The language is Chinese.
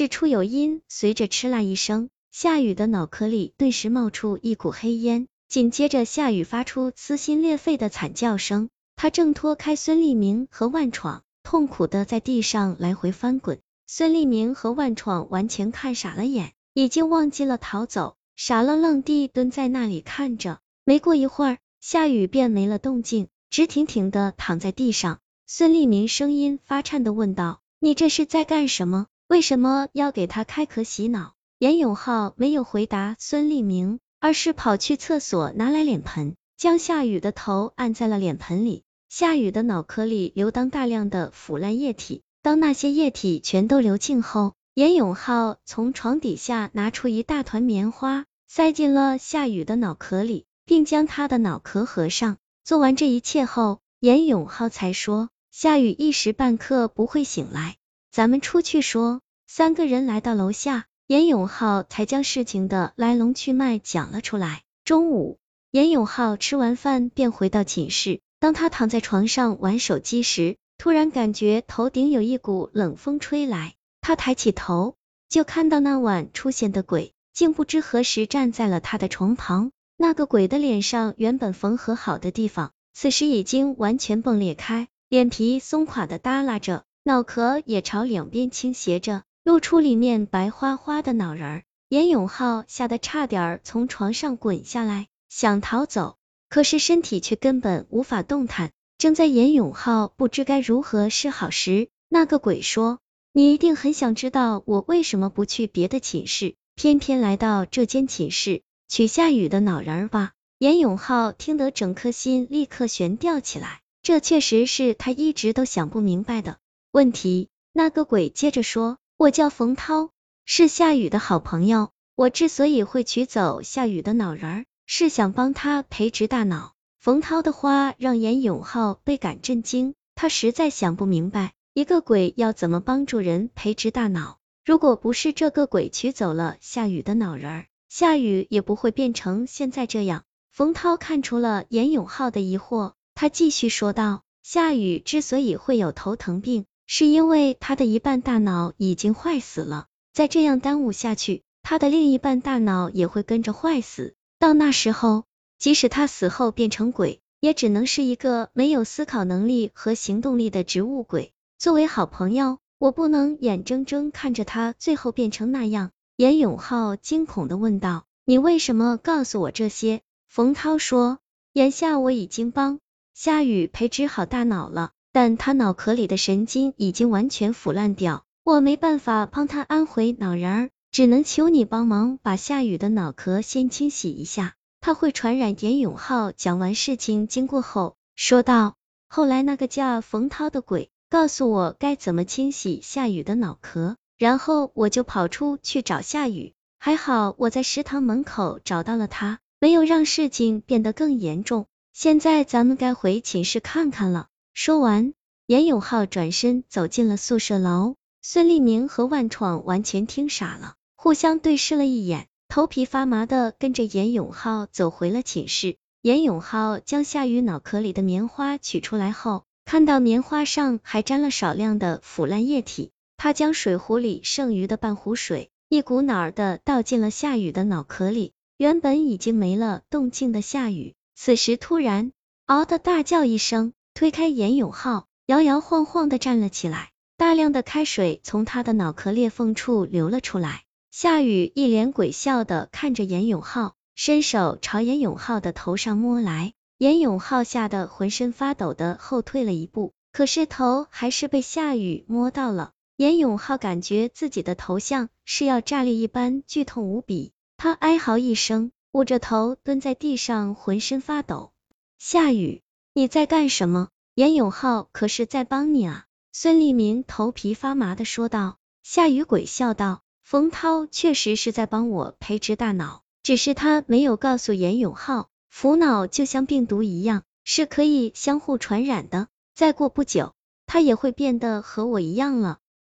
事出有因，随着嗤啦一声，夏雨的脑壳里顿时冒出一股黑烟，紧接着夏雨发出撕心裂肺的惨叫声。他挣脱开孙立明和万闯，痛苦的在地上来回翻滚。孙立明和万闯完全看傻了眼，已经忘记了逃走，傻愣愣地蹲在那里看着。没过一会儿，夏雨便没了动静，直挺挺的躺在地上。孙立明声音发颤的问道：“你这是在干什么？为什么要给他开壳洗脑？”严永浩没有回答孙立明，而是跑去厕所拿来脸盆，将夏雨的头按在了脸盆里。夏雨的脑壳里流淌大量的腐烂液体，当那些液体全都流尽后，严永浩从床底下拿出一大团棉花，塞进了夏雨的脑壳里，并将他的脑壳合上。做完这一切后，严永浩才说。夏雨一时半刻不会醒来，咱们出去说。三个人来到楼下，严永浩才将事情的来龙去脉讲了出来。中午，严永浩吃完饭便回到寝室，当他躺在床上玩手机时，突然感觉头顶有一股冷风吹来，他抬起头，就看到那晚出现的鬼，竟不知何时站在了他的床旁。那个鬼的脸上原本缝合好的地方，此时已经完全崩裂开。脸皮松垮的耷拉着，脑壳也朝两边倾斜着，露出里面白花花的脑仁儿。严永浩吓得差点从床上滚下来，想逃走，可是身体却根本无法动弹。正在严永浩不知该如何是好时，那个鬼说：“你一定很想知道我为什么不去别的寝室，偏偏来到这间寝室取夏雨的脑仁儿吧？”严永浩听得整颗心立刻悬吊起来。这确实是他一直都想不明白的问题。那个鬼接着说：“我叫冯涛，是夏雨的好朋友。我之所以会取走夏雨的脑仁儿，是想帮他培植大脑。”冯涛的话让严永浩倍感震惊，他实在想不明白，一个鬼要怎么帮助人培植大脑？如果不是这个鬼取走了夏雨的脑仁儿，夏雨也不会变成现在这样。冯涛看出了严永浩的疑惑。他继续说道：“夏雨之所以会有头疼病，是因为他的一半大脑已经坏死了。再这样耽误下去，他的另一半大脑也会跟着坏死。到那时候，即使他死后变成鬼，也只能是一个没有思考能力和行动力的植物鬼。作为好朋友，我不能眼睁睁看着他最后变成那样。”严永浩惊恐的问道：“你为什么告诉我这些？”冯涛说：“眼下我已经帮。”夏雨培植好大脑了，但他脑壳里的神经已经完全腐烂掉，我没办法帮他安回脑仁儿，只能求你帮忙把夏雨的脑壳先清洗一下，他会传染严永浩。讲完事情经过后，说道：后来那个叫冯涛的鬼告诉我该怎么清洗夏雨的脑壳，然后我就跑出去找夏雨，还好我在食堂门口找到了他，没有让事情变得更严重。现在咱们该回寝室看看了。说完，严永浩转身走进了宿舍楼。孙立明和万闯完全听傻了，互相对视了一眼，头皮发麻的跟着严永浩走回了寝室。严永浩将夏雨脑壳里的棉花取出来后，看到棉花上还沾了少量的腐烂液体，他将水壶里剩余的半壶水一股脑儿的倒进了夏雨的脑壳里。原本已经没了动静的夏雨。此时突然，嗷的大叫一声，推开严永浩，摇摇晃晃的站了起来，大量的开水从他的脑壳裂缝处流了出来。夏雨一脸鬼笑的看着严永浩，伸手朝严永浩的头上摸来，严永浩吓得浑身发抖的后退了一步，可是头还是被夏雨摸到了。严永浩感觉自己的头像是要炸裂一般剧痛无比，他哀嚎一声。捂着头蹲在地上，浑身发抖。夏雨，你在干什么？严永浩可是在帮你啊！孙立明头皮发麻的说道。夏雨鬼笑道：“冯涛确实是在帮我培植大脑，只是他没有告诉严永浩，腐脑就像病毒一样，是可以相互传染的。再过不久，他也会变得和我一样了。”